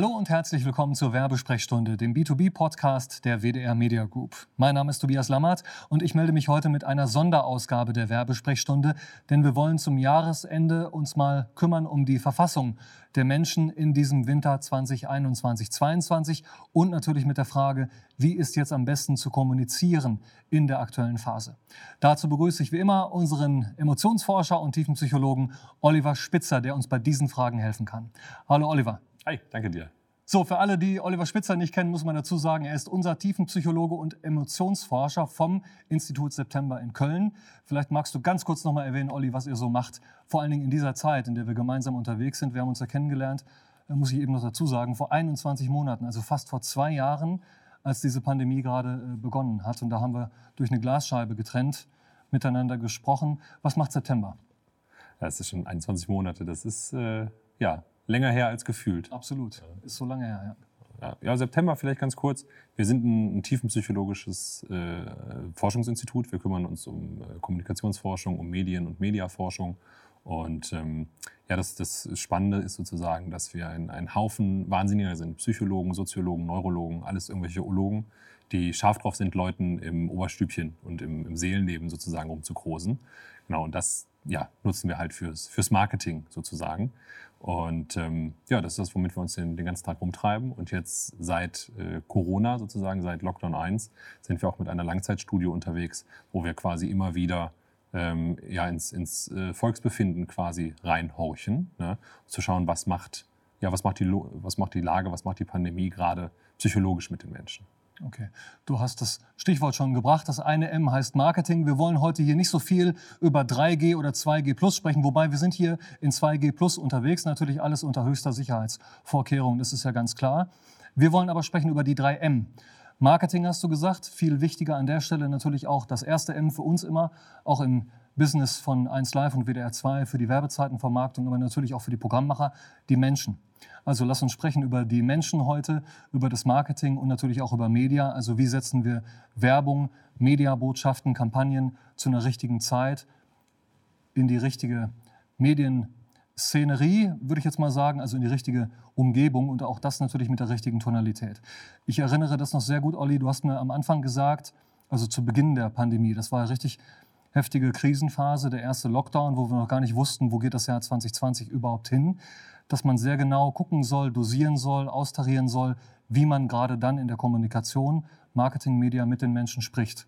Hallo und herzlich willkommen zur Werbesprechstunde, dem B2B-Podcast der WDR Media Group. Mein Name ist Tobias Lammert und ich melde mich heute mit einer Sonderausgabe der Werbesprechstunde, denn wir wollen zum Jahresende uns mal kümmern um die Verfassung der Menschen in diesem Winter 2021-22 und natürlich mit der Frage, wie ist jetzt am besten zu kommunizieren in der aktuellen Phase. Dazu begrüße ich wie immer unseren Emotionsforscher und Tiefenpsychologen Oliver Spitzer, der uns bei diesen Fragen helfen kann. Hallo Oliver. Hi, danke dir. So, für alle, die Oliver Spitzer nicht kennen, muss man dazu sagen, er ist unser Tiefenpsychologe und Emotionsforscher vom Institut September in Köln. Vielleicht magst du ganz kurz nochmal erwähnen, Olli, was ihr so macht, vor allen Dingen in dieser Zeit, in der wir gemeinsam unterwegs sind. Wir haben uns ja kennengelernt, äh, muss ich eben noch dazu sagen, vor 21 Monaten, also fast vor zwei Jahren, als diese Pandemie gerade äh, begonnen hat. Und da haben wir durch eine Glasscheibe getrennt miteinander gesprochen. Was macht September? Ja, das ist schon 21 Monate. Das ist, äh, ja, länger her als gefühlt. Absolut. Ist so lange her, ja. Ja, September vielleicht ganz kurz. Wir sind ein, ein tiefenpsychologisches äh, Forschungsinstitut. Wir kümmern uns um äh, Kommunikationsforschung, um Medien- und Mediaforschung. Und ähm, ja, das, das Spannende ist sozusagen, dass wir ein, ein Haufen Wahnsinniger sind. Psychologen, Soziologen, Neurologen, alles irgendwelche Ologen, die scharf drauf sind, Leuten im Oberstübchen und im, im Seelenleben sozusagen rumzukrosen. Genau, und das ja, nutzen wir halt fürs, fürs Marketing sozusagen. Und ähm, ja, das ist das, womit wir uns den, den ganzen Tag rumtreiben. Und jetzt seit äh, Corona sozusagen, seit Lockdown 1, sind wir auch mit einer Langzeitstudie unterwegs, wo wir quasi immer wieder ähm, ja, ins, ins äh, Volksbefinden quasi reinhorchen, ne? zu schauen, was macht, ja, was, macht die, was macht die Lage, was macht die Pandemie gerade psychologisch mit den Menschen. Okay. Du hast das Stichwort schon gebracht. Das eine M heißt Marketing. Wir wollen heute hier nicht so viel über 3G oder 2G Plus sprechen, wobei wir sind hier in 2G Plus unterwegs. Natürlich alles unter höchster Sicherheitsvorkehrung, das ist ja ganz klar. Wir wollen aber sprechen über die 3M. Marketing hast du gesagt. Viel wichtiger an der Stelle natürlich auch das erste M für uns immer, auch im Business von 1 Live und WDR 2 für die Werbezeitenvermarktung, aber natürlich auch für die Programmmacher, die Menschen. Also lass uns sprechen über die Menschen heute, über das Marketing und natürlich auch über Media. Also wie setzen wir Werbung, Mediabotschaften, Kampagnen zu einer richtigen Zeit in die richtige Medienszenerie, würde ich jetzt mal sagen, also in die richtige Umgebung und auch das natürlich mit der richtigen Tonalität. Ich erinnere das noch sehr gut, Olli, du hast mir am Anfang gesagt, also zu Beginn der Pandemie, das war richtig heftige Krisenphase, der erste Lockdown, wo wir noch gar nicht wussten, wo geht das Jahr 2020 überhaupt hin dass man sehr genau gucken soll, dosieren soll, austarieren soll, wie man gerade dann in der Kommunikation, Marketing, Media mit den Menschen spricht.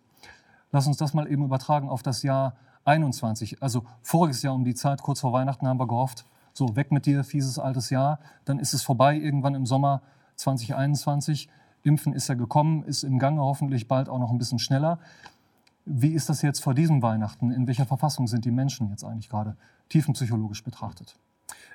Lass uns das mal eben übertragen auf das Jahr 21. Also voriges Jahr um die Zeit, kurz vor Weihnachten, haben wir gehofft, so weg mit dir, fieses altes Jahr. Dann ist es vorbei irgendwann im Sommer 2021. Impfen ist ja gekommen, ist im Gange, hoffentlich bald auch noch ein bisschen schneller. Wie ist das jetzt vor diesem Weihnachten? In welcher Verfassung sind die Menschen jetzt eigentlich gerade tiefenpsychologisch betrachtet?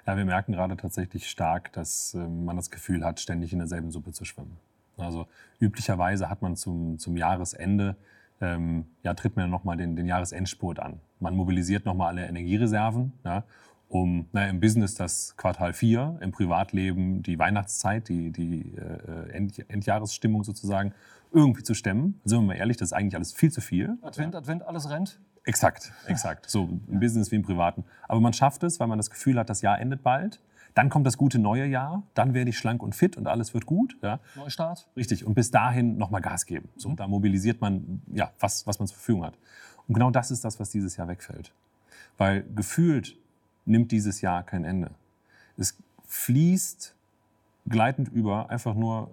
Ja, wir merken gerade tatsächlich stark, dass äh, man das Gefühl hat, ständig in derselben Suppe zu schwimmen. Also üblicherweise hat man zum, zum Jahresende, ähm, ja, tritt man nochmal den, den Jahresendspurt an. Man mobilisiert nochmal alle Energiereserven, ja, um naja, im Business das Quartal 4, im Privatleben die Weihnachtszeit, die, die äh, End, Endjahresstimmung sozusagen irgendwie zu stemmen. Sind wir mal ehrlich, das ist eigentlich alles viel zu viel. Advent, Advent, alles rennt? Exakt, exakt. So im ja. Business wie im Privaten. Aber man schafft es, weil man das Gefühl hat, das Jahr endet bald. Dann kommt das gute neue Jahr, dann werde ich schlank und fit und alles wird gut. Ja. Neustart. Richtig. Und bis dahin nochmal Gas geben. So, mhm. Da mobilisiert man, ja, was, was man zur Verfügung hat. Und genau das ist das, was dieses Jahr wegfällt. Weil gefühlt nimmt dieses Jahr kein Ende. Es fließt gleitend über, einfach nur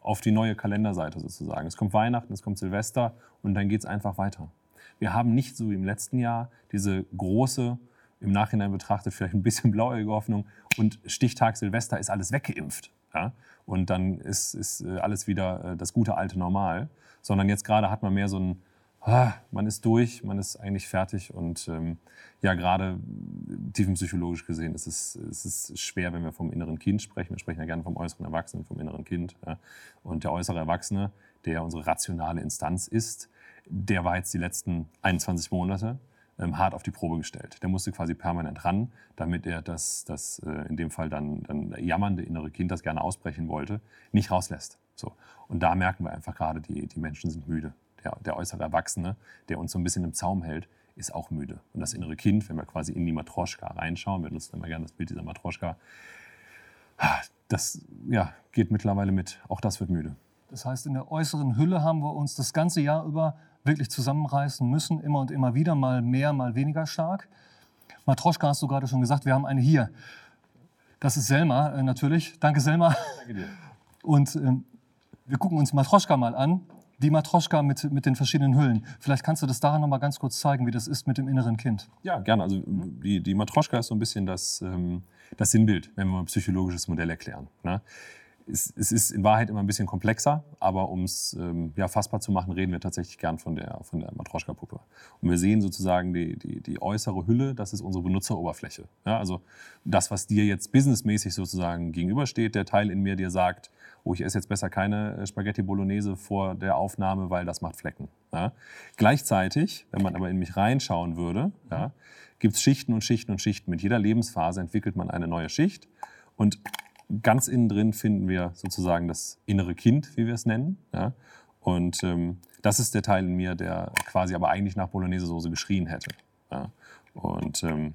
auf die neue Kalenderseite sozusagen. Es kommt Weihnachten, es kommt Silvester und dann geht es einfach weiter. Wir haben nicht so wie im letzten Jahr diese große, im Nachhinein betrachtet vielleicht ein bisschen blauäugige Hoffnung und Stichtag Silvester ist alles weggeimpft. Ja? Und dann ist, ist äh, alles wieder äh, das gute alte Normal. Sondern jetzt gerade hat man mehr so ein, ah, man ist durch, man ist eigentlich fertig und ähm, ja, gerade tiefenpsychologisch gesehen ist es, ist es schwer, wenn wir vom inneren Kind sprechen. Wir sprechen ja gerne vom äußeren Erwachsenen, vom inneren Kind. Ja? Und der äußere Erwachsene, der unsere rationale Instanz ist, der war jetzt die letzten 21 Monate ähm, hart auf die Probe gestellt. Der musste quasi permanent ran, damit er das, das äh, in dem Fall dann, dann jammernde innere Kind, das gerne ausbrechen wollte, nicht rauslässt. So. Und da merken wir einfach gerade, die, die Menschen sind müde. Der, der äußere Erwachsene, der uns so ein bisschen im Zaum hält, ist auch müde. Und das innere Kind, wenn wir quasi in die Matroschka reinschauen, wir nutzen immer gerne das Bild dieser Matroschka, das ja, geht mittlerweile mit. Auch das wird müde. Das heißt, in der äußeren Hülle haben wir uns das ganze Jahr über wirklich zusammenreißen müssen, immer und immer wieder, mal mehr, mal weniger stark. Matroschka hast du gerade schon gesagt, wir haben eine hier. Das ist Selma äh, natürlich. Danke Selma. Danke dir. Und ähm, wir gucken uns Matroschka mal an. Die Matroschka mit, mit den verschiedenen Hüllen. Vielleicht kannst du das daran noch mal ganz kurz zeigen, wie das ist mit dem inneren Kind. Ja, gerne. Also die, die Matroschka ist so ein bisschen das, ähm, das Sinnbild, wenn wir mal ein psychologisches Modell erklären. Ne? Es, es, ist in Wahrheit immer ein bisschen komplexer, aber um es ähm, ja, fassbar zu machen, reden wir tatsächlich gern von der, von der Matroschka-Puppe. Und wir sehen sozusagen die, die, die äußere Hülle, das ist unsere Benutzeroberfläche. Ja, also das, was dir jetzt businessmäßig sozusagen gegenübersteht, der Teil in mir, der sagt, oh, ich esse jetzt besser keine äh, Spaghetti Bolognese vor der Aufnahme, weil das macht Flecken. Ja. Gleichzeitig, wenn man aber in mich reinschauen würde, ja, gibt es Schichten und Schichten und Schichten. Mit jeder Lebensphase entwickelt man eine neue Schicht. Und ganz innen drin finden wir sozusagen das innere Kind, wie wir es nennen. Ja? Und ähm, das ist der Teil in mir, der quasi aber eigentlich nach Bolognese-Soße geschrien hätte. Ja? Und, ähm,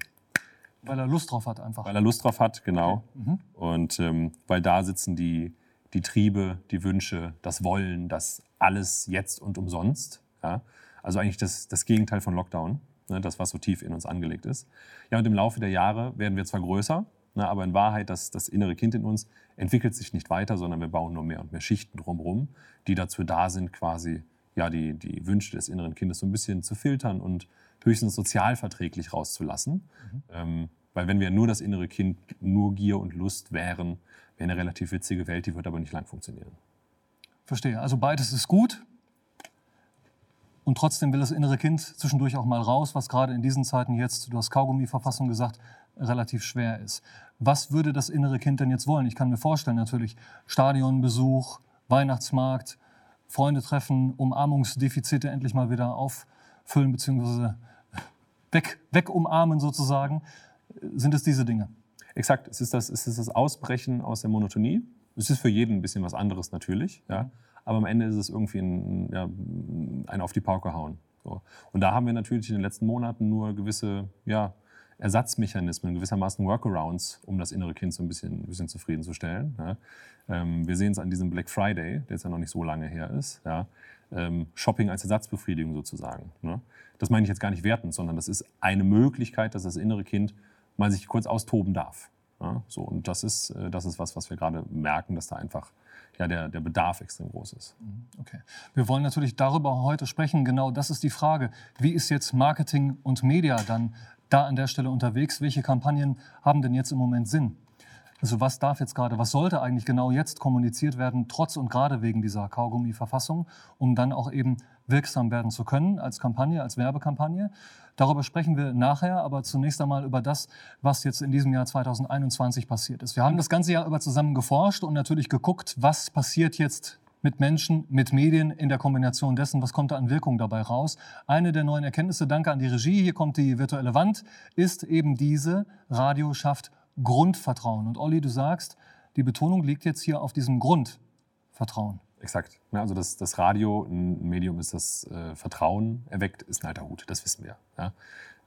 weil er Lust drauf hat einfach. Weil er Lust drauf hat, genau. Okay. Mhm. Und ähm, weil da sitzen die, die Triebe, die Wünsche, das Wollen, das alles jetzt und umsonst. Ja? Also eigentlich das, das Gegenteil von Lockdown, ne? das, was so tief in uns angelegt ist. Ja, und im Laufe der Jahre werden wir zwar größer, na, aber in Wahrheit, das, das innere Kind in uns entwickelt sich nicht weiter, sondern wir bauen nur mehr und mehr Schichten drumherum, die dazu da sind, quasi ja, die, die Wünsche des inneren Kindes so ein bisschen zu filtern und höchstens sozialverträglich rauszulassen. Mhm. Ähm, weil wenn wir nur das innere Kind, nur Gier und Lust wären, wäre eine relativ witzige Welt, die wird aber nicht lang funktionieren. Verstehe. Also beides ist gut. Und trotzdem will das innere Kind zwischendurch auch mal raus, was gerade in diesen Zeiten jetzt, du hast Kaugummi-Verfassung gesagt, relativ schwer ist. Was würde das innere Kind denn jetzt wollen? Ich kann mir vorstellen, natürlich Stadionbesuch, Weihnachtsmarkt, Freunde treffen, Umarmungsdefizite endlich mal wieder auffüllen bzw. Weg, weg umarmen sozusagen. Sind es diese Dinge? Exakt, es ist, das, es ist das Ausbrechen aus der Monotonie. Es ist für jeden ein bisschen was anderes natürlich, ja. aber am Ende ist es irgendwie ein, ja, ein auf die Pauke hauen. So. Und da haben wir natürlich in den letzten Monaten nur gewisse ja, Ersatzmechanismen, gewissermaßen Workarounds, um das innere Kind so ein bisschen, ein bisschen zufriedenzustellen. Ja. Ähm, wir sehen es an diesem Black Friday, der jetzt ja noch nicht so lange her ist. Ja. Ähm, Shopping als Ersatzbefriedigung sozusagen. Ne. Das meine ich jetzt gar nicht wertend, sondern das ist eine Möglichkeit, dass das innere Kind mal sich kurz austoben darf. Ja. So, und das ist, äh, das ist was, was wir gerade merken, dass da einfach ja, der, der Bedarf extrem groß ist. Mhm, okay. Wir wollen natürlich darüber heute sprechen. Genau das ist die Frage. Wie ist jetzt Marketing und Media dann da an der Stelle unterwegs? Welche Kampagnen haben denn jetzt im Moment Sinn? Also was darf jetzt gerade, was sollte eigentlich genau jetzt kommuniziert werden, trotz und gerade wegen dieser Kaugummi-Verfassung, um dann auch eben wirksam werden zu können als Kampagne, als Werbekampagne. Darüber sprechen wir nachher, aber zunächst einmal über das, was jetzt in diesem Jahr 2021 passiert ist. Wir haben das ganze Jahr über zusammen geforscht und natürlich geguckt, was passiert jetzt mit Menschen, mit Medien in der Kombination dessen, was kommt da an Wirkung dabei raus. Eine der neuen Erkenntnisse, danke an die Regie, hier kommt die virtuelle Wand, ist eben diese, Radio schafft Grundvertrauen. Und Olli, du sagst, die Betonung liegt jetzt hier auf diesem Grundvertrauen. Exakt. Also das, das Radio, ein Medium ist das äh, Vertrauen erweckt, ist ein alter Hut, das wissen wir. Ja?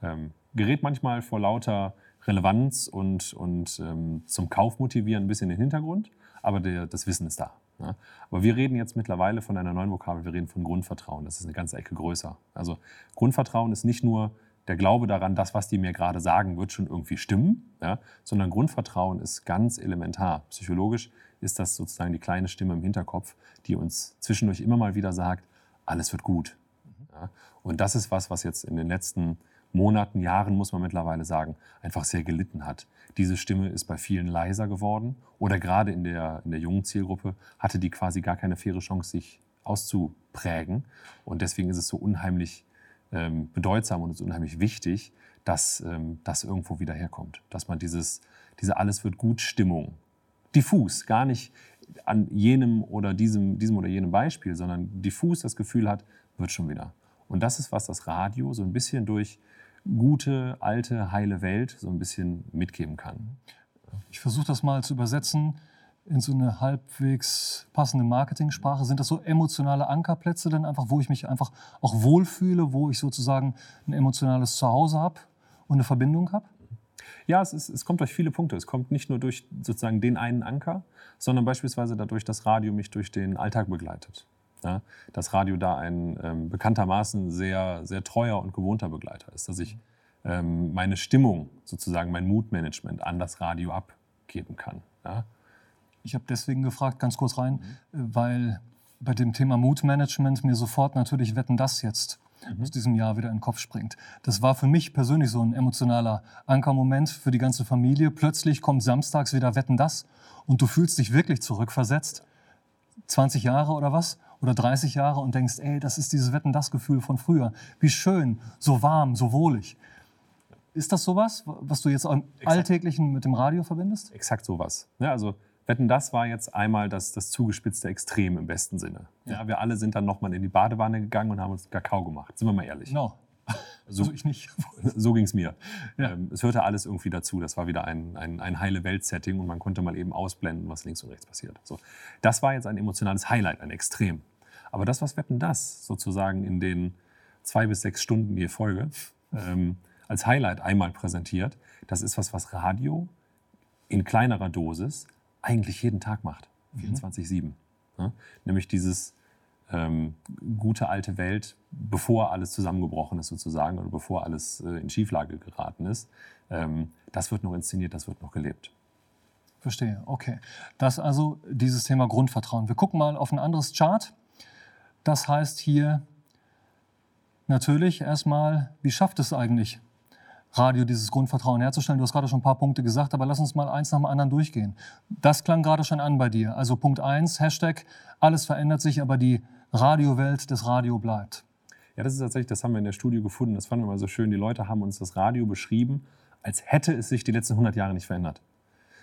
Ähm, gerät manchmal vor lauter Relevanz und, und ähm, zum Kauf motivieren ein bisschen in den Hintergrund, aber der, das Wissen ist da. Ja? Aber wir reden jetzt mittlerweile von einer neuen Vokabel, wir reden von Grundvertrauen. Das ist eine ganze Ecke größer. Also Grundvertrauen ist nicht nur der Glaube daran, das, was die mir gerade sagen, wird schon irgendwie stimmen, ja? sondern Grundvertrauen ist ganz elementar. Psychologisch ist das sozusagen die kleine Stimme im Hinterkopf, die uns zwischendurch immer mal wieder sagt, alles wird gut. Ja? Und das ist was, was jetzt in den letzten Monaten, Jahren, muss man mittlerweile sagen, einfach sehr gelitten hat. Diese Stimme ist bei vielen leiser geworden oder gerade in der, in der jungen Zielgruppe hatte die quasi gar keine faire Chance, sich auszuprägen. Und deswegen ist es so unheimlich ähm, bedeutsam und es ist unheimlich wichtig, dass ähm, das irgendwo wieder herkommt. Dass man dieses, diese Alles wird gut Stimmung, diffus, gar nicht an jenem oder diesem, diesem oder jenem Beispiel, sondern diffus das Gefühl hat, wird schon wieder. Und das ist, was das Radio so ein bisschen durch gute, alte, heile Welt so ein bisschen mitgeben kann. Ich versuche das mal zu übersetzen in so eine halbwegs passende Marketingsprache. Sind das so emotionale Ankerplätze dann einfach, wo ich mich einfach auch wohlfühle, wo ich sozusagen ein emotionales Zuhause habe und eine Verbindung habe? Ja, es, ist, es kommt durch viele Punkte. Es kommt nicht nur durch sozusagen den einen Anker, sondern beispielsweise dadurch, dass Radio mich durch den Alltag begleitet. Ja, dass Radio da ein ähm, bekanntermaßen sehr, sehr treuer und gewohnter Begleiter ist. Dass ich ähm, meine Stimmung, sozusagen mein Moodmanagement an das Radio abgeben kann. Ja. Ich habe deswegen gefragt, ganz kurz rein, mhm. weil bei dem Thema Moodmanagement mir sofort natürlich Wetten das jetzt mhm. aus diesem Jahr wieder in den Kopf springt. Das war für mich persönlich so ein emotionaler Ankermoment für die ganze Familie. Plötzlich kommt samstags wieder Wetten das und du fühlst dich wirklich zurückversetzt. 20 Jahre oder was? Oder 30 Jahre und denkst, ey, das ist dieses Wetten das Gefühl von früher. Wie schön, so warm, so wohlig. Ist das sowas, was du jetzt im Alltäglichen mit dem Radio verbindest? Exakt sowas. Ja, also Wetten, das war jetzt einmal das, das zugespitzte Extrem im besten Sinne. Ja, wir alle sind dann nochmal in die Badewanne gegangen und haben uns Kakao gemacht. Sind wir mal ehrlich. No. So, also ich nicht. so ging es mir. Ja. Ähm, es hörte alles irgendwie dazu. Das war wieder ein, ein, ein heile Welt-Setting und man konnte mal eben ausblenden, was links und rechts passiert. So. Das war jetzt ein emotionales Highlight, ein Extrem. Aber das, was Wetten das sozusagen in den zwei bis sechs Stunden die Folge ähm, als Highlight einmal präsentiert, das ist was, was Radio in kleinerer Dosis eigentlich jeden Tag macht. 24-7. Mhm. Ja? Nämlich dieses ähm, gute alte Welt, bevor alles zusammengebrochen ist sozusagen oder bevor alles äh, in Schieflage geraten ist. Ähm, das wird noch inszeniert, das wird noch gelebt. Verstehe, okay. Das also dieses Thema Grundvertrauen. Wir gucken mal auf ein anderes Chart. Das heißt hier natürlich erstmal, wie schafft es eigentlich Radio dieses Grundvertrauen herzustellen. Du hast gerade schon ein paar Punkte gesagt, aber lass uns mal eins nach dem anderen durchgehen. Das klang gerade schon an bei dir. Also Punkt eins, Hashtag, alles verändert sich, aber die Radiowelt des Radio bleibt. Ja, das ist tatsächlich, das haben wir in der Studie gefunden. Das fanden wir mal so schön. Die Leute haben uns das Radio beschrieben, als hätte es sich die letzten 100 Jahre nicht verändert.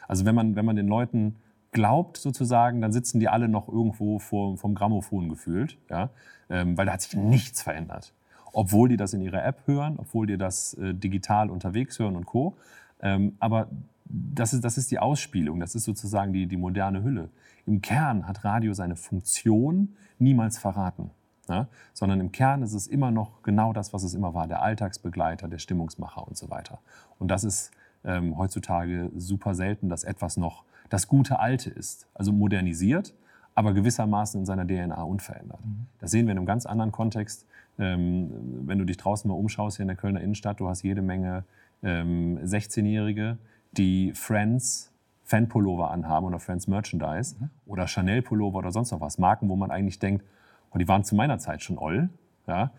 Also wenn man, wenn man den Leuten glaubt sozusagen, dann sitzen die alle noch irgendwo vor, vom Grammophon gefühlt, ja? Ähm, weil da hat sich nichts verändert obwohl die das in ihrer App hören, obwohl die das äh, digital unterwegs hören und Co. Ähm, aber das ist, das ist die Ausspielung, das ist sozusagen die, die moderne Hülle. Im Kern hat Radio seine Funktion niemals verraten. Ja? Sondern im Kern ist es immer noch genau das, was es immer war, der Alltagsbegleiter, der Stimmungsmacher und so weiter. Und das ist ähm, heutzutage super selten, dass etwas noch das gute Alte ist. Also modernisiert, aber gewissermaßen in seiner DNA unverändert. Mhm. Das sehen wir in einem ganz anderen Kontext. Ähm, wenn du dich draußen mal umschaust hier in der Kölner Innenstadt, du hast jede Menge ähm, 16-Jährige, die Friends Fanpullover anhaben oder Friends Merchandise mhm. oder Chanel Pullover oder sonst noch was. Marken, wo man eigentlich denkt, oh, die waren zu meiner Zeit schon oll. Ja,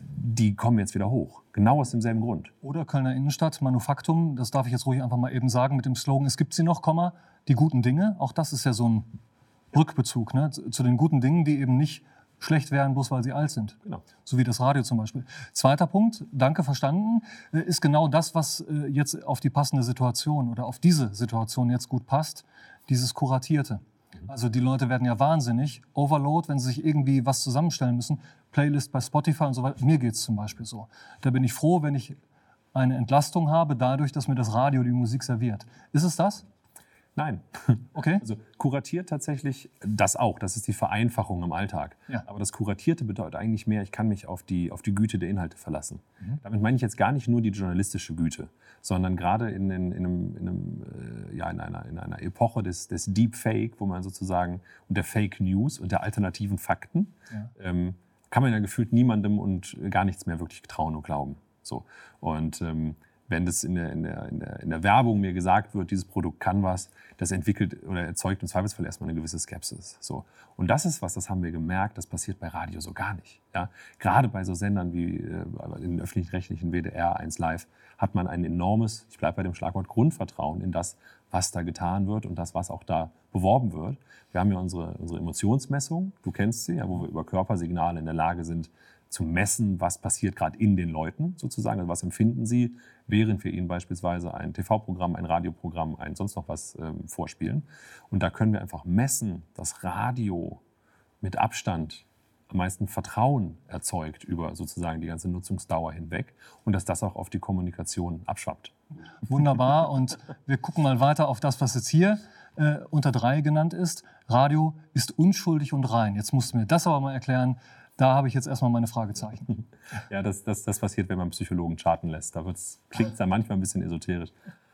die kommen jetzt wieder hoch. Genau aus demselben Grund. Oder Kölner Innenstadt, Manufaktum, das darf ich jetzt ruhig einfach mal eben sagen mit dem Slogan, es gibt sie noch, Komma, die guten Dinge. Auch das ist ja so ein Rückbezug ne, zu den guten Dingen, die eben nicht schlecht werden, bloß weil sie alt sind. Genau. So wie das Radio zum Beispiel. Zweiter Punkt, danke verstanden, äh, ist genau das, was äh, jetzt auf die passende Situation oder auf diese Situation jetzt gut passt, dieses Kuratierte. Mhm. Also die Leute werden ja wahnsinnig, Overload, wenn sie sich irgendwie was zusammenstellen müssen, Playlist bei Spotify und so weiter. Mir geht es zum Beispiel so. Da bin ich froh, wenn ich eine Entlastung habe, dadurch, dass mir das Radio die Musik serviert. Ist es das? Nein. Okay. Also kuratiert tatsächlich das auch. Das ist die Vereinfachung im Alltag. Ja. Aber das Kuratierte bedeutet eigentlich mehr, ich kann mich auf die, auf die Güte der Inhalte verlassen. Mhm. Damit meine ich jetzt gar nicht nur die journalistische Güte, sondern gerade in, in, in, einem, in, einem, äh, ja, in, einer, in einer Epoche des, des Deepfake, wo man sozusagen und der Fake News und der alternativen Fakten, ja. ähm, kann man ja gefühlt niemandem und gar nichts mehr wirklich trauen und glauben. So. Und ähm, wenn das in der, in, der, in, der, in der Werbung mir gesagt wird, dieses Produkt kann was, das entwickelt oder erzeugt im Zweifelsfall erstmal eine gewisse Skepsis. So. Und das ist was, das haben wir gemerkt, das passiert bei Radio so gar nicht. Ja? Gerade bei so Sendern wie äh, in öffentlich-rechtlichen WDR 1 Live hat man ein enormes, ich bleibe bei dem Schlagwort Grundvertrauen in das, was da getan wird und das, was auch da beworben wird. Wir haben ja unsere, unsere Emotionsmessung, du kennst sie, ja, wo wir über Körpersignale in der Lage sind, zu messen, was passiert gerade in den Leuten sozusagen, also was empfinden sie, während wir ihnen beispielsweise ein TV-Programm, ein Radioprogramm, ein sonst noch was ähm, vorspielen. Und da können wir einfach messen, dass Radio mit Abstand am meisten Vertrauen erzeugt über sozusagen die ganze Nutzungsdauer hinweg und dass das auch auf die Kommunikation abschwappt. Wunderbar. Und wir gucken mal weiter auf das, was jetzt hier äh, unter drei genannt ist. Radio ist unschuldig und rein. Jetzt musst du mir das aber mal erklären, Da habe ich jetzt erstmal meine Fragezeichen. Ja, das, das, das passiert, wenn man Psychologen charten lässt. Da klingt es dann manchmal ein bisschen esoterisch.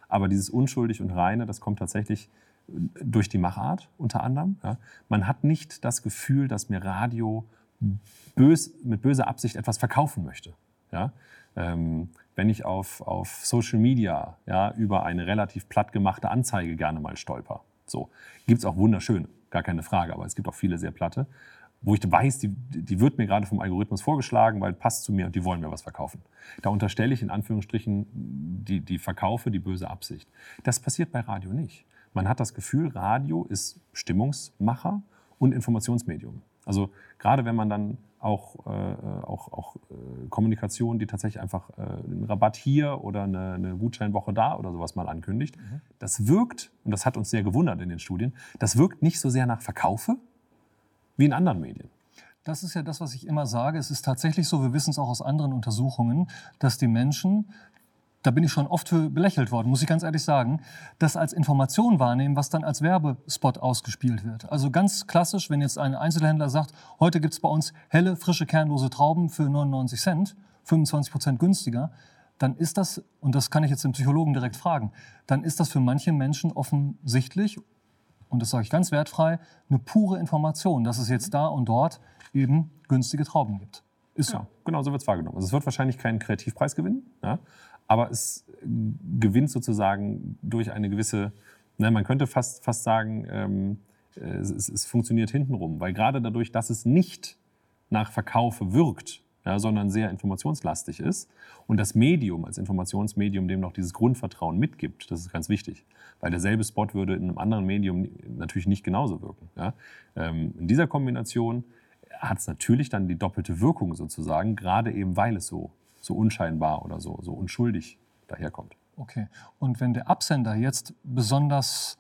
Aber dieses Unschuldig und Reine, das kommt tatsächlich äh, durch die Machart unter anderem. Ja. Man hat nicht das Gefühl, dass mir Radio bös, mit böser Absicht etwas verkaufen möchte. Ja. Ähm, wenn ich auf, auf Social Media ja, über eine relativ platt gemachte Anzeige gerne mal stolper. So. Gibt es auch wunderschöne, gar keine Frage, aber es gibt auch viele sehr platte, wo ich weiß, die, die wird mir gerade vom Algorithmus vorgeschlagen, weil passt zu mir und die wollen mir was verkaufen. Da unterstelle ich in Anführungsstrichen die, die Verkaufe, die böse Absicht. Das passiert bei Radio nicht. Man hat das Gefühl, Radio ist Stimmungsmacher und Informationsmedium. Also gerade wenn man dann auch, äh, auch, auch äh, Kommunikation, die tatsächlich einfach äh, einen Rabatt hier oder eine, eine, Gutscheinwoche da oder sowas mal ankündigt, mhm. das wirkt, und das hat uns sehr gewundert in den Studien, das wirkt nicht so sehr nach Verkaufe wie in anderen Medien. Das ist ja das, was ich immer sage. Es ist tatsächlich so, wir wissen es auch aus anderen Untersuchungen, dass die Menschen da bin ich schon oft für belächelt worden, muss ich ganz ehrlich sagen, das als Information wahrnehmen, was dann als Werbespot ausgespielt wird. Also ganz klassisch, wenn jetzt ein Einzelhändler sagt, heute gibt es bei uns helle, frische, kernlose Trauben für 99 Cent, 25 Prozent günstiger, dann ist das, und das kann ich jetzt den Psychologen direkt fragen, dann ist das für manche Menschen offensichtlich, und das sage ich ganz wertfrei, eine pure Information, dass es jetzt da und dort eben günstige Trauben gibt. Ist ja, so. genau so wird es wahrgenommen. Also es wird wahrscheinlich keinen Kreativpreis gewinnen, ja, aber es gewinnt sozusagen durch eine gewisse, na, man könnte fast, fast sagen, ähm, es, es, funktioniert hintenrum, weil gerade dadurch, dass es nicht nach Verkaufe wirkt, ja, sondern sehr informationslastig ist und das Medium als Informationsmedium dem noch dieses Grundvertrauen mitgibt, das ist ganz wichtig, weil derselbe Spot würde in einem anderen Medium natürlich nicht genauso wirken. Ja. Ähm, in dieser Kombination hat es natürlich dann die doppelte Wirkung sozusagen, gerade eben weil es so so unscheinbar oder so, so unschuldig daherkommt. Okay. Und wenn der Absender jetzt besonders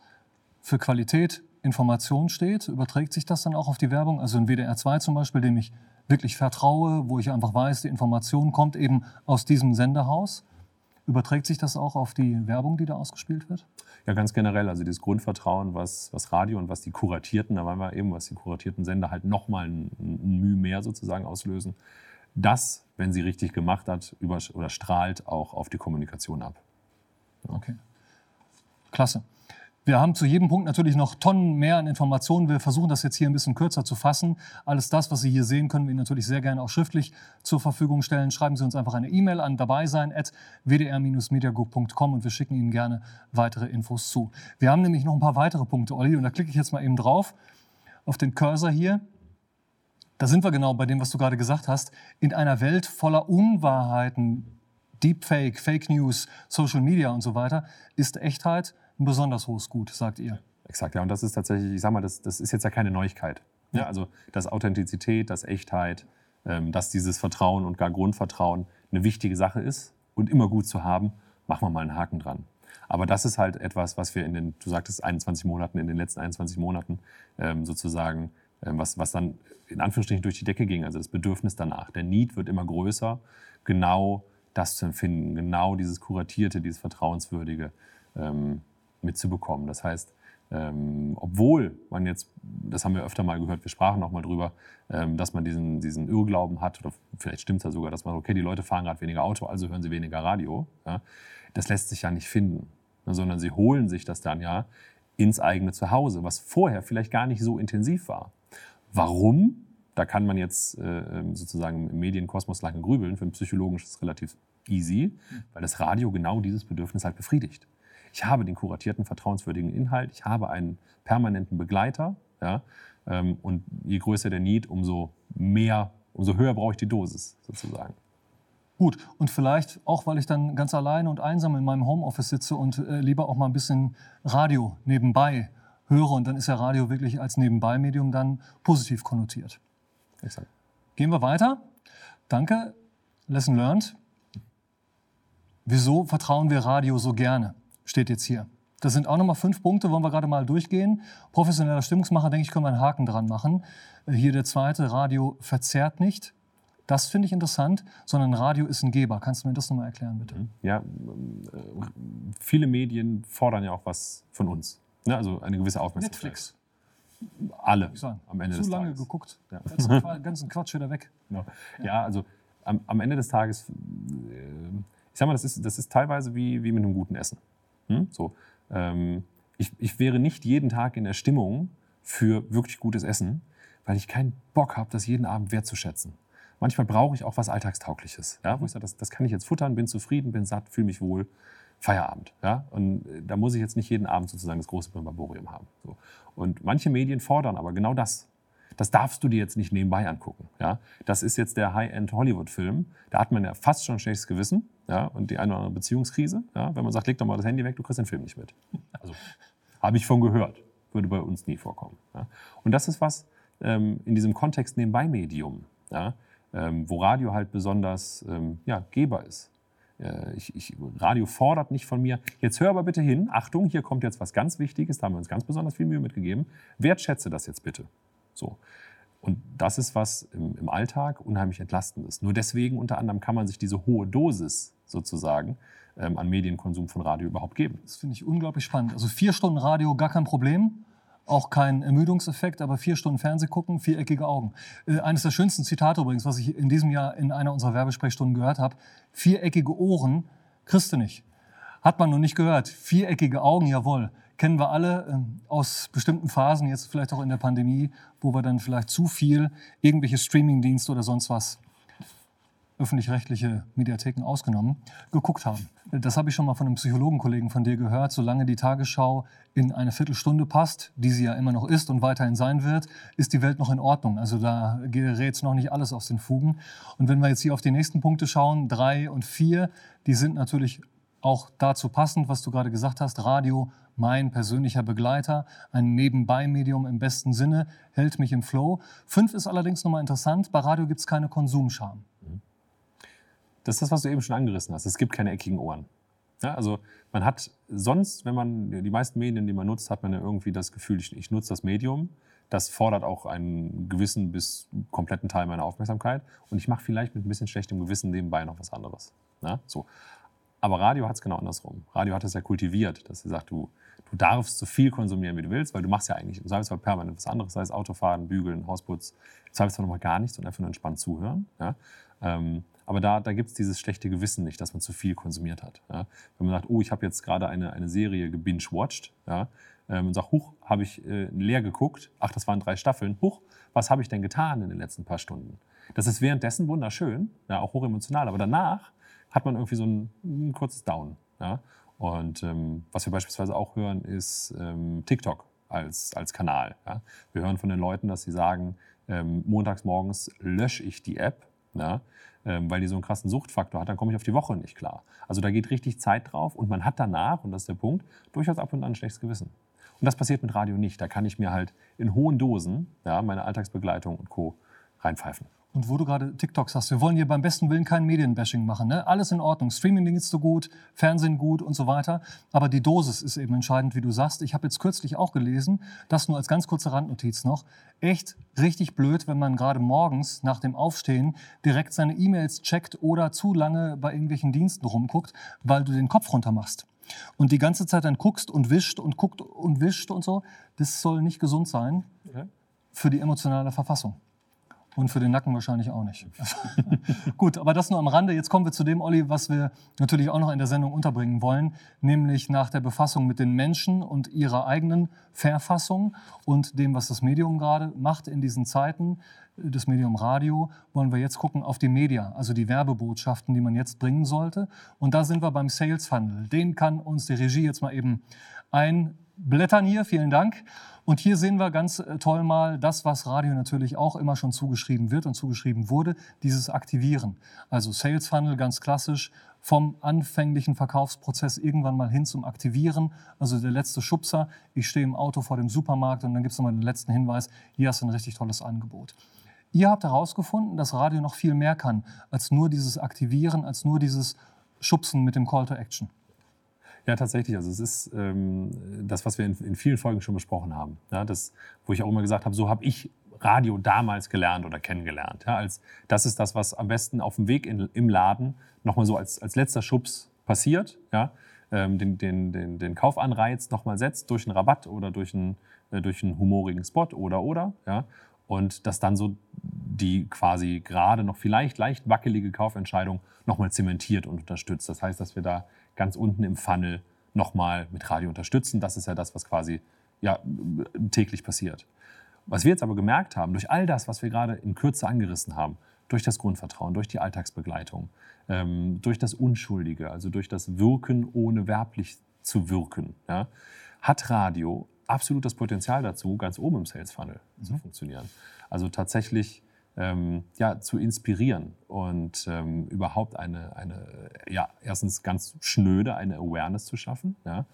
für Qualität Information steht, überträgt sich das dann auch auf die Werbung? Also in WDR 2 zum Beispiel, dem ich wirklich vertraue, wo ich einfach weiß, die Information kommt eben aus diesem Senderhaus. Überträgt sich das auch auf die Werbung, die da ausgespielt wird? Ja, ganz generell. Also dieses Grundvertrauen, was, was Radio und was die kuratierten, da waren wir eben, was die kuratierten Sender halt nochmal ein, ein Mühe mehr sozusagen auslösen, das, wenn sie richtig gemacht hat, über, oder strahlt auch auf die Kommunikation ab. Okay. Klasse. Wir haben zu jedem Punkt natürlich noch Tonnen mehr an Informationen. Wir versuchen das jetzt hier ein bisschen kürzer zu fassen. Alles das, was Sie hier sehen, können wir Ihnen natürlich sehr gerne auch schriftlich zur Verfügung stellen. Schreiben Sie uns einfach eine E-Mail an dabei sein at wdr-mediagroup.com und wir schicken Ihnen gerne weitere Infos zu. Wir haben nämlich noch ein paar weitere Punkte, Olli, und da klicke ich jetzt mal eben drauf auf den Cursor hier. Da sind wir genau bei dem, was du gerade gesagt hast. In einer Welt voller Unwahrheiten, Deepfake, Fake News, Social Media und so weiter, ist Echtheit ein besonders hohes Gut, sagt ihr. Exakt, ja. Und das ist tatsächlich, ich sag mal, das, das ist jetzt ja keine Neuigkeit. Ja, also, dass Authentizität, dass Echtheit, ähm, dass dieses Vertrauen und gar Grundvertrauen eine wichtige Sache ist und immer gut zu haben, machen wir mal einen Haken dran. Aber das ist halt etwas, was wir in den, du sagtest, 21 Monaten, in den letzten 21 Monaten ähm, sozusagen ähm, was, was dann in Anführungsstrichen durch die Decke ging, also das Bedürfnis danach. Der Need wird immer größer, genau das zu empfinden, genau dieses Kuratierte, dieses Vertrauenswürdige ähm, mitzubekommen. Das heißt, ähm, obwohl man jetzt, das haben wir öfter mal gehört, wir sprachen auch mal drüber, ähm, dass man diesen, diesen Irrglauben hat, oder vielleicht stimmt es ja sogar, dass man, okay, die Leute fahren gerade weniger Auto, also hören sie weniger Radio. Ja, das lässt sich ja nicht finden, sondern sie holen sich das dann ja ins eigene Zuhause, was vorher vielleicht gar nicht so intensiv war. Warum? Da kann man jetzt äh, ähm, sozusagen im Medienkosmos lange grübeln. Für einen Psychologen ist es relativ easy, weil das Radio genau dieses Bedürfnis halt befriedigt. Ich habe den kuratierten, vertrauenswürdigen Inhalt, ich habe einen permanenten Begleiter. Ja, ähm, und je größer der Need, umso mehr, umso höher brauche ich die Dosis sozusagen. Gut, und vielleicht auch, weil ich dann ganz alleine und einsam in meinem Homeoffice sitze und äh, lieber auch mal ein bisschen Radio nebenbei höre. Und dann ist ja Radio wirklich als Nebenbei-Medium dann positiv konnotiert. Exakt. Gehen wir weiter. Danke. Lesson learned. Wieso vertrauen wir Radio so gerne? Steht jetzt hier. Das sind auch nochmal fünf Punkte, wollen wir gerade mal durchgehen. Professioneller Stimmungsmacher, denke ich, können wir einen Haken dran machen. Hier der zweite, Radio verzerrt nicht. Das finde ich interessant, sondern Radio ist ein Geber. Kannst du mir das nochmal erklären, bitte? Ja, äh, viele Medien fordern ja auch was von uns. Ne? Also eine gewisse Aufmerksamkeit. Netflix. Alle Ich sagen, am Ende zu des lange Tages. geguckt. Ja. Ganzen, ganzen Quatsch wieder weg. Ja, ja also am, am Ende des Tages, äh, ich sag mal, das ist, das ist teilweise wie, wie mit einem guten Essen. Hm? So, ähm, ich, ich wäre nicht jeden Tag in der Stimmung für wirklich gutes Essen, weil ich keinen Bock habe, das jeden Abend wertzuschätzen. Manchmal brauche ich auch was Alltagstaugliches, ja, wo ich sage, das, das kann ich jetzt futtern, bin zufrieden, bin satt, fühle mich wohl, Feierabend. Ja? Und äh, da muss ich jetzt nicht jeden Abend sozusagen das große Brimborium haben. So. Und manche Medien fordern aber genau das. Das darfst du dir jetzt nicht nebenbei angucken. Ja? Das ist jetzt der High-End-Hollywood-Film. Da hat man ja fast schon ein schlechtes Gewissen ja? und die eine oder andere Beziehungskrise. Ja? Wenn man sagt, leg doch mal das Handy weg, du kriegst den Film nicht mit. Also, habe ich von gehört. Würde bei uns nie vorkommen. Ja? Und das ist was ähm, in diesem Kontext Nebenbei-Medium, ja? ähm, wo Radio halt besonders ähm, ja, Geber ist. Äh, Ich, ich, Radio fordert nicht von mir, jetzt hör aber bitte hin, Achtung, hier kommt jetzt was ganz Wichtiges, da haben wir uns ganz besonders viel Mühe mitgegeben, wertschätze das jetzt bitte. So. Und das ist was im, im Alltag unheimlich entlastend ist. Nur deswegen unter anderem kann man sich diese hohe Dosis sozusagen ähm, an Medienkonsum von Radio überhaupt geben. Das finde ich unglaublich spannend. Also vier Stunden Radio, gar kein Problem. Auch kein Ermüdungseffekt, aber vier Stunden Fernseh gucken, viereckige Augen. Äh, eines der schönsten Zitate übrigens, was ich in diesem Jahr in einer unserer Werbesprechstunden gehört habe. Viereckige Ohren kriegst du nicht. Hat man noch nicht gehört. Viereckige Augen, jawohl. Kennen wir alle ähm, aus bestimmten Phasen, jetzt vielleicht auch in der Pandemie, wo wir dann vielleicht zu viel irgendwelche Streamingdienste oder sonst was öffentlich-rechtliche Mediatheken ausgenommen, geguckt haben. Das habe ich schon mal von einem Psychologenkollegen von dir gehört. Solange die Tagesschau in eine Viertelstunde passt, die sie ja immer noch ist und weiterhin sein wird, ist die Welt noch in Ordnung. Also da gerät noch nicht alles aus den Fugen. Und wenn wir jetzt hier auf die nächsten Punkte schauen, drei und vier, die sind natürlich auch dazu passend, was du gerade gesagt hast. Radio, mein persönlicher Begleiter, ein Nebenbei-Medium im besten Sinne, hält mich im Flow. Fünf ist allerdings nochmal interessant. Bei Radio gibt es keine Konsumscham. Das ist das, was du eben schon angerissen hast. Es gibt keine eckigen Ohren. Ja, also man hat sonst, wenn man die meisten Medien, die man nutzt, hat man ja irgendwie das Gefühl, ich, ich nutze das Medium. Das fordert auch einen gewissen bis kompletten Teil meiner Aufmerksamkeit. Und ich mache vielleicht mit ein bisschen schlechtem Gewissen nebenbei noch was anderes. Ja, so. Aber Radio hat es genau andersrum. Radio hat es ja kultiviert, dass sie sagt, du, du darfst so viel konsumieren, wie du willst, weil du machst ja eigentlich im Zweifelsfall permanent was anderes, sei es Autofahren, Bügeln, Hausputz, im Zweifelsfall nochmal gar nichts und einfach nur entspannt zuhören. Ja? Ähm, aber da, da gibt es dieses schlechte Gewissen nicht, dass man zu viel konsumiert hat. Ja? Wenn man sagt, oh, ich habe jetzt gerade eine, eine Serie gebingewatcht ja? ähm, und sagt, huch, habe ich äh, leer geguckt, ach, das waren drei Staffeln, huch, was habe ich denn getan in den letzten paar Stunden? Das ist währenddessen wunderschön, ja, auch hochemotional, aber danach hat man irgendwie so ein, ein kurzes Down. Ja? Und ähm, was wir beispielsweise auch hören, ist ähm, TikTok als, als Kanal. Ja? Wir hören von den Leuten, dass sie sagen, ähm, montags morgens lösche ich die App, ja? ähm, weil die so einen krassen Suchtfaktor hat, dann komme ich auf die Woche nicht klar. Also da geht richtig Zeit drauf und man hat danach, und das ist der Punkt, durchaus ab und an ein schlechtes Gewissen. Und das passiert mit Radio nicht. Da kann ich mir halt in hohen Dosen ja, meine Alltagsbegleitung und Co. reinpfeifen. Und wo du gerade TikToks hast, wir wollen hier beim besten Willen kein Medienbashing machen. Ne? Alles in Ordnung. Streaming-Dienste gut, Fernsehen gut und so weiter. Aber die Dosis ist eben entscheidend, wie du sagst. Ich habe jetzt kürzlich auch gelesen, das nur als ganz kurze Randnotiz noch, echt richtig blöd, wenn man gerade morgens nach dem Aufstehen direkt seine E-Mails checkt oder zu lange bei irgendwelchen Diensten rumguckt, weil du den Kopf runter machst. Und die ganze Zeit dann guckst und wischt und guckt und wischt und so. Das soll nicht gesund sein für die emotionale Verfassung. Und für den Nacken wahrscheinlich auch nicht. Gut, aber das nur am Rande. Jetzt kommen wir zu dem, Olli, was wir natürlich auch noch in der Sendung unterbringen wollen, nämlich nach der Befassung mit den Menschen und ihrer eigenen Verfassung und dem, was das Medium gerade macht in diesen Zeiten, das Medium Radio, wollen wir jetzt gucken auf die Media, also die Werbebotschaften, die man jetzt bringen sollte. Und da sind wir beim Sales Funnel. Den kann uns die Regie jetzt mal eben einblättern hier. Vielen Dank. Und hier sehen wir ganz äh, toll mal das, was Radio natürlich auch immer schon zugeschrieben wird und zugeschrieben wurde, dieses Aktivieren. Also Sales Funnel ganz klassisch vom anfänglichen Verkaufsprozess irgendwann mal hin zum Aktivieren. Also der letzte Schubser, ich stehe im Auto vor dem Supermarkt und dann gibt es nochmal den letzten Hinweis, hier hast du ein richtig tolles Angebot. Ihr habt herausgefunden, dass Radio noch viel mehr kann als nur dieses Aktivieren, als nur dieses Schubsen mit dem Call to Action. Ja, tatsächlich. Also es ist ähm, das, was wir in, in, vielen Folgen schon besprochen haben. Ja, das, wo ich auch immer gesagt habe, so habe ich Radio damals gelernt oder kennengelernt. Ja, als, das ist das, was am besten auf dem Weg in, im Laden nochmal so als, als letzter Schubs passiert. Ja, ähm, den, den, den, den Kaufanreiz nochmal setzt durch einen Rabatt oder durch einen, äh, durch einen humorigen Spot oder oder. Ja? Und dass dann so die quasi gerade noch vielleicht leicht wackelige Kaufentscheidung nochmal zementiert und unterstützt. Das heißt, dass wir da ganz unten im Funnel nochmal mit Radio unterstützen. Das ist ja das, was quasi ja, täglich passiert. Was wir jetzt aber gemerkt haben, durch all das, was wir gerade in Kürze angerissen haben, durch das Grundvertrauen, durch die Alltagsbegleitung, ähm, durch das Unschuldige, also durch das Wirken, ohne werblich zu wirken, ja, hat Radio absolut das Potenzial dazu, ganz oben im Sales Funnel mhm. zu funktionieren. Also tatsächlich ähm, ja, zu inspirieren und ähm, überhaupt eine, eine, ja, erstens ganz schnöde, eine Awareness zu schaffen, ja,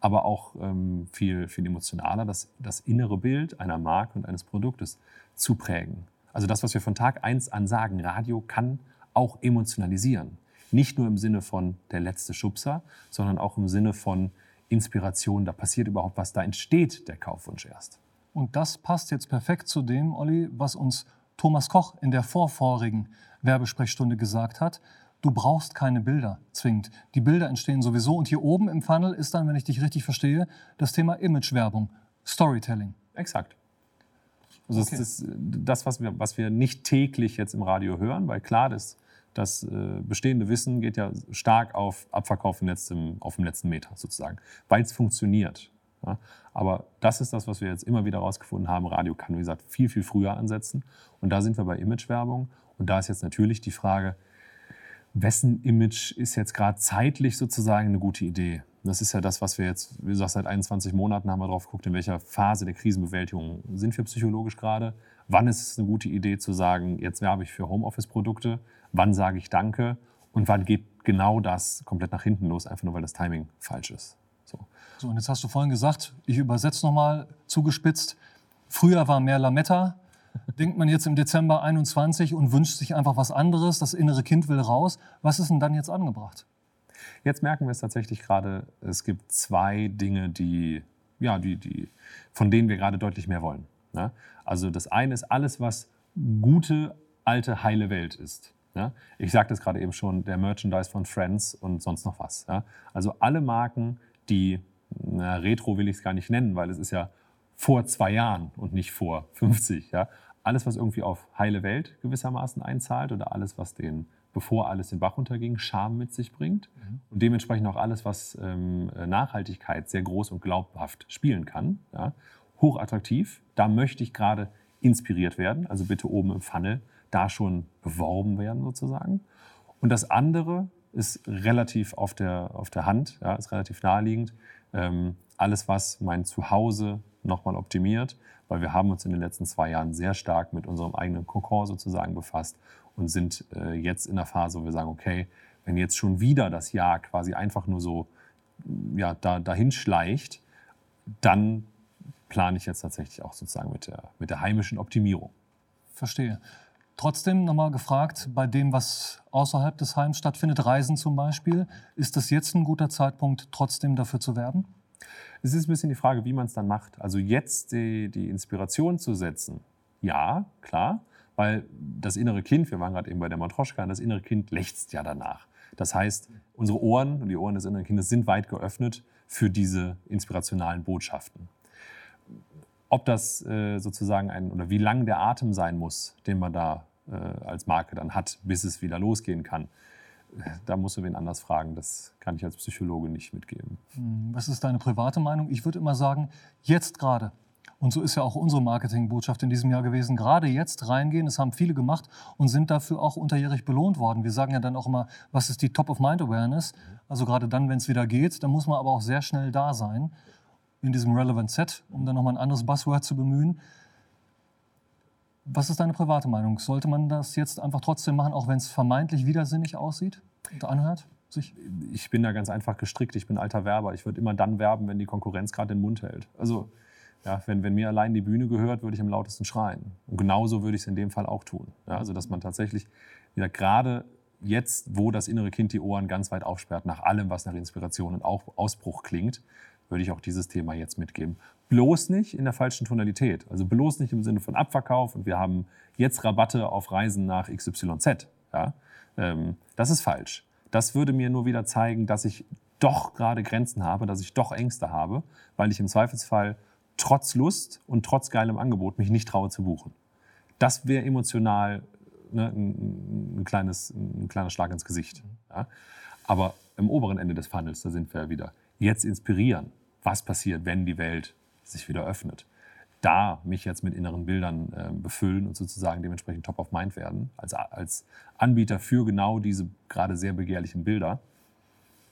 aber auch ähm, viel, viel emotionaler, das, das innere Bild einer Marke und eines Produktes zu prägen. Also das, was wir von Tag 1 an sagen, Radio kann auch emotionalisieren. Nicht nur im Sinne von der letzte Schubser, sondern auch im Sinne von Inspiration, da passiert überhaupt was, da entsteht der Kaufwunsch erst. Und das passt jetzt perfekt zu dem, Olli, was uns Thomas Koch in der vorvorigen Werbesprechstunde gesagt hat. Du brauchst keine Bilder zwingend. Die Bilder entstehen sowieso. Und hier oben im Funnel ist dann, wenn ich dich richtig verstehe, das Thema Imagewerbung, Storytelling. Exakt. Also okay. das ist das, was wir, was wir nicht täglich jetzt im Radio hören, weil klar, das, das äh, bestehende Wissen geht ja stark auf Abverkauf im, auf dem letzten Meter sozusagen, weil es funktioniert. Ja? Aber das ist das, was wir jetzt immer wieder herausgefunden haben. Radio kann, wie gesagt, viel, viel früher ansetzen. Und da sind wir bei Imagewerbung. Und da ist jetzt natürlich die Frage, wessen Image ist jetzt gerade zeitlich sozusagen eine gute Idee? Das ist ja das, was wir jetzt, wie gesagt, seit 21 Monaten haben wir drauf geguckt, in welcher Phase der Krisenbewältigung sind wir psychologisch gerade. Wann ist es eine gute Idee zu sagen, jetzt werbe ich für Homeoffice-Produkte? Wann sage ich Danke? Und wann geht genau das komplett nach hinten los, einfach nur weil das Timing falsch ist? So. so, und jetzt hast du vorhin gesagt, ich übersetze nochmal zugespitzt. Früher war mehr Lametta. Denkt man jetzt im Dezember 21 und wünscht sich einfach was anderes, das innere Kind will raus. Was ist denn dann jetzt angebracht? Jetzt merken wir es tatsächlich gerade, es gibt zwei Dinge, die, ja, die, die, von denen wir gerade deutlich mehr wollen. Ne? Also das eine ist alles, was gute, alte, heile Welt ist. Ja? Ich sagte es gerade eben schon, der Merchandise von Friends und sonst noch was. Ja? Also alle Marken, die, na, Retro will ich es gar nicht nennen, weil es ist ja vor zwei Jahren und nicht vor 50. Ja? Alles, was irgendwie auf heile Welt gewissermaßen einzahlt oder alles, was den, bevor alles den Bach unterging, Charme mit sich bringt mhm. und dementsprechend auch alles, was ähm, Nachhaltigkeit sehr groß und glaubhaft spielen kann. Ja? Hochattraktiv, da möchte ich gerade inspiriert werden, also bitte oben im Funnel da schon beworben werden sozusagen. Und das andere ist relativ auf der, auf der Hand, ja, ist relativ naheliegend. Ähm, alles, was mein Zuhause nochmal optimiert, weil wir haben uns in den letzten zwei Jahren sehr stark mit unserem eigenen Kokon sozusagen befasst und sind äh, jetzt in der Phase, wo wir sagen, okay, wenn jetzt schon wieder das Jahr quasi einfach nur so ja, da, dahin schleicht, dann plane ich jetzt tatsächlich auch sozusagen mit der, mit der heimischen Optimierung. Verstehe. Trotzdem nochmal gefragt, bei dem, was außerhalb des Heims stattfindet, Reisen zum Beispiel, ist das jetzt ein guter Zeitpunkt, trotzdem dafür zu werben? Es ist ein bisschen die Frage, wie man es dann macht. Also jetzt die, die Inspiration zu setzen, ja, klar, weil das innere Kind, wir waren gerade eben bei der Matroschka, das innere Kind lechzt ja danach. Das heißt, unsere Ohren und die Ohren des inneren Kindes sind weit geöffnet für diese inspirationalen Botschaften ob das äh, sozusagen ein oder wie lang der Atem sein muss, den man da äh, als Marke dann hat, bis es wieder losgehen kann. Da musst du wen anders fragen. Das kann ich als Psychologe nicht mitgeben. Hm, was ist deine private Meinung? Ich würde immer sagen, jetzt gerade. Und so ist ja auch unsere Marketingbotschaft in diesem Jahr gewesen. Gerade jetzt reingehen, das haben viele gemacht und sind dafür auch unterjährig belohnt worden. Wir sagen ja dann auch immer, was ist die Top-of-Mind-Awareness? Also gerade dann, wenn es wieder geht, dann muss man aber auch sehr schnell da sein in diesem Relevant Set, um dann nochmal ein anderes Buzzword zu bemühen. Was ist deine private Meinung? Sollte man das jetzt einfach trotzdem machen, auch wenn es vermeintlich widersinnig aussieht und anhört? Sich? Ich bin da ganz einfach gestrickt. Ich bin alter Werber. Ich würde immer dann werben, wenn die Konkurrenz gerade den Mund hält. Also, ja, wenn, wenn mir allein die Bühne gehört, würde ich am lautesten schreien. Und genauso würde ich es in dem Fall auch tun. Ja, also, dass man tatsächlich wieder gerade jetzt, wo das innere Kind die Ohren ganz weit aufsperrt, nach allem, was nach Inspiration und auch Ausbruch klingt, würde ich auch dieses Thema jetzt mitgeben. Bloß nicht in der falschen Tonalität. Also bloß nicht im Sinne von Abverkauf und wir haben jetzt Rabatte auf Reisen nach XYZ. Ja? Ähm, das ist falsch. Das würde mir nur wieder zeigen, dass ich doch gerade Grenzen habe, dass ich doch Ängste habe, weil ich im Zweifelsfall trotz Lust und trotz geilem Angebot mich nicht traue zu buchen. Das wäre emotional ne, ein, ein, kleines, ein kleiner Schlag ins Gesicht. Ja? Aber im oberen Ende des Funnels, da sind wir wieder. Jetzt inspirieren, was passiert, wenn die Welt sich wieder öffnet. Da mich jetzt mit inneren Bildern äh, befüllen und sozusagen dementsprechend top of mind werden, als, als Anbieter für genau diese gerade sehr begehrlichen Bilder.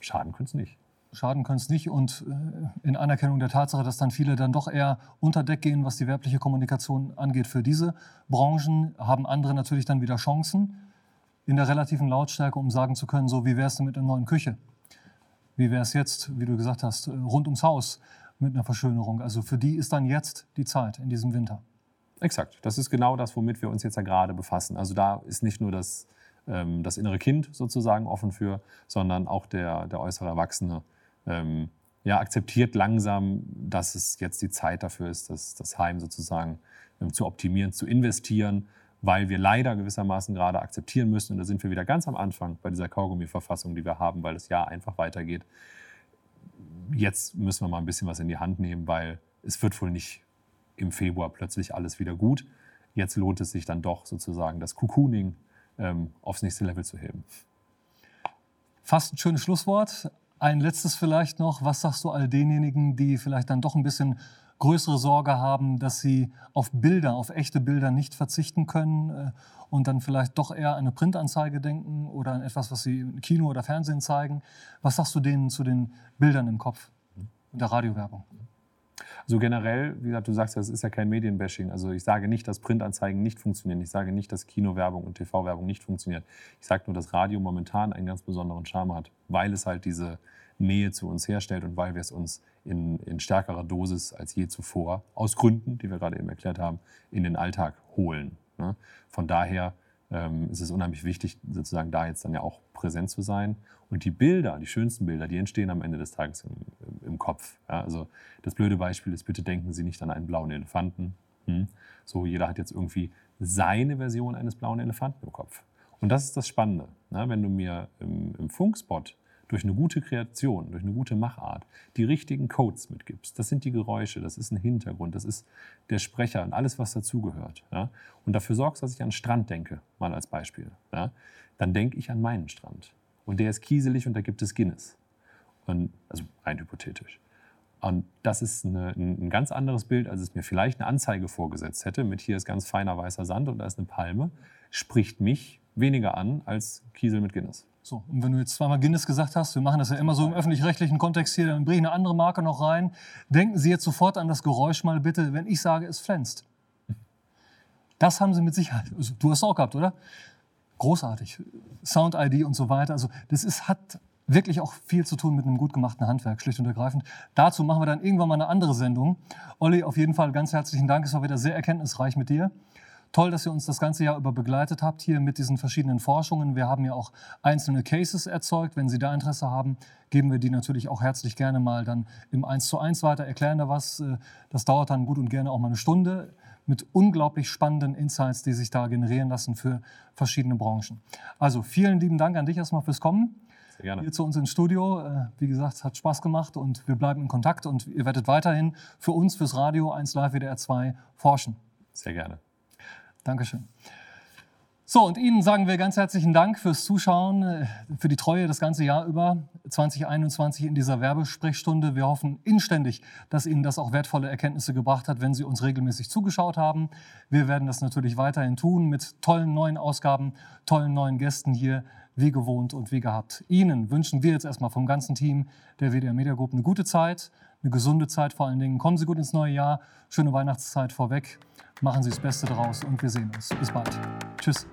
Schaden könnte es nicht schaden können es nicht. Und äh, in Anerkennung der Tatsache, dass dann viele dann doch eher unter Deck gehen, was die werbliche Kommunikation angeht für diese Branchen, haben andere natürlich dann wieder Chancen in der relativen Lautstärke, um sagen zu können, so wie wäre es denn mit einer neuen Küche? Wie wäre es jetzt, wie du gesagt hast, rund ums Haus mit einer Verschönerung? Also für die ist dann jetzt die Zeit in diesem Winter. Exakt. Das ist genau das, womit wir uns jetzt ja gerade befassen. Also da ist nicht nur das, ähm, das innere Kind sozusagen offen für, sondern auch der, der äußere Erwachsene ähm, ja, akzeptiert langsam, dass es jetzt die Zeit dafür ist, das, das Heim sozusagen ähm, zu optimieren, zu investieren, weil wir leider gewissermaßen gerade akzeptieren müssen, und da sind wir wieder ganz am Anfang bei dieser Kaugummi-Verfassung, die wir haben, weil das Jahr einfach weitergeht. Jetzt müssen wir mal ein bisschen was in die Hand nehmen, weil es wird wohl nicht im Februar plötzlich alles wieder gut. Jetzt lohnt es sich dann doch sozusagen das Cocooning ähm, aufs nächste Level zu heben. Fast ein schönes Schlusswort. Ein letztes vielleicht noch. Was sagst du all denjenigen, die vielleicht dann doch ein bisschen größere Sorge haben, dass sie auf Bilder, auf echte Bilder nicht verzichten können äh, und dann vielleicht doch eher an eine Printanzeige denken oder an etwas, was sie im Kino oder Fernsehen zeigen. Was sagst du denen zu den Bildern im Kopf der Radiowerbung? Also generell, wie gesagt, du sagst, das ist ja kein Medienbashing. Also ich sage nicht, dass Printanzeigen nicht funktionieren. Ich sage nicht, dass Kinowerbung und TV-Werbung nicht funktioniert. Ich sage nur, dass Radio momentan einen ganz besonderen Charme hat, weil es halt diese Nähe zu uns herstellt und weil wir es uns in, in stärkerer Dosis als je zuvor, aus Gründen, die wir gerade eben erklärt haben, in den Alltag holen. Ne? Von daher ähm, ist es unheimlich wichtig, sozusagen da jetzt dann ja auch präsent zu sein. Und die Bilder, die schönsten Bilder, die entstehen am Ende des Tages im, im, Kopf. Ja? Also das blöde Beispiel ist, bitte denken Sie nicht an einen blauen Elefanten. Hm? So, jeder hat jetzt irgendwie seine Version eines blauen Elefanten im Kopf. Und das ist das Spannende. Ne? Wenn du mir im, im Funkspot durch eine gute Kreation, durch eine gute Machart die richtigen Codes mitgibst. Das sind die Geräusche, das ist ein Hintergrund, das ist der Sprecher und alles, was dazugehört. Ja? Und dafür sorgst, dass ich an Strand denke, mal als Beispiel. Ja? Dann denke ich an meinen Strand. Und der ist kieselig und da gibt es Guinness. Und, also rein hypothetisch. Und das ist eine, ein ganz anderes Bild, als es mir vielleicht eine Anzeige vorgesetzt hätte, mit hier ist ganz feiner weißer Sand und da ist eine Palme, spricht mich weniger an als Kiesel mit Guinness. So, und wenn du jetzt zweimal Guinness gesagt hast, wir machen das ja immer so im öffentlich-rechtlichen Kontext hier, dann bringe ich eine andere Marke noch rein. Denken Sie jetzt sofort an das Geräusch mal bitte, wenn ich sage, es pflänzt. Das haben Sie mit Sicherheit. Also, du hast es auch gehabt, oder? Großartig. Sound-ID und so weiter. Also, das ist, hat wirklich auch viel zu tun mit einem gut gemachten Handwerk, schlicht und ergreifend. Dazu machen wir dann irgendwann mal eine andere Sendung. Olli, auf jeden Fall ganz herzlichen Dank. Es war wieder sehr erkenntnisreich mit dir. Toll, dass ihr uns das ganze Jahr über begleitet habt hier mit diesen verschiedenen Forschungen. Wir haben ja auch einzelne Cases erzeugt. Wenn Sie da Interesse haben, geben wir die natürlich auch herzlich gerne mal dann im 1 zu 1 weiter, erklären da was. Äh, das dauert dann gut und gerne auch mal eine Stunde mit unglaublich spannenden Insights, die sich da generieren lassen für verschiedene Branchen. Also vielen lieben Dank an dich erstmal fürs Kommen. Sehr gerne. Hier zu uns ins Studio. Äh, wie gesagt, hat Spaß gemacht und wir bleiben in Kontakt und ihr werdet weiterhin für uns, fürs Radio 1 Live WDR 2 forschen. Sehr gerne. Dankeschön. So, und Ihnen sagen wir ganz herzlichen Dank fürs Zuschauen, äh, für die Treue das ganze Jahr über 2021 in dieser Werbesprechstunde. Wir hoffen inständig, dass Ihnen das auch wertvolle Erkenntnisse gebracht hat, wenn Sie uns regelmäßig zugeschaut haben. Wir werden das natürlich weiterhin tun mit tollen neuen Ausgaben, tollen neuen Gästen hier, wie gewohnt und wie gehabt. Ihnen wünschen wir jetzt erstmal vom ganzen Team der WDR Media Group eine gute Zeit, eine gesunde Zeit vor allen Dingen. Kommen Sie gut ins neue Jahr, schöne Weihnachtszeit vorweg. Machen Sie das Beste draus und wir sehen uns. Bis bald. Tschüss.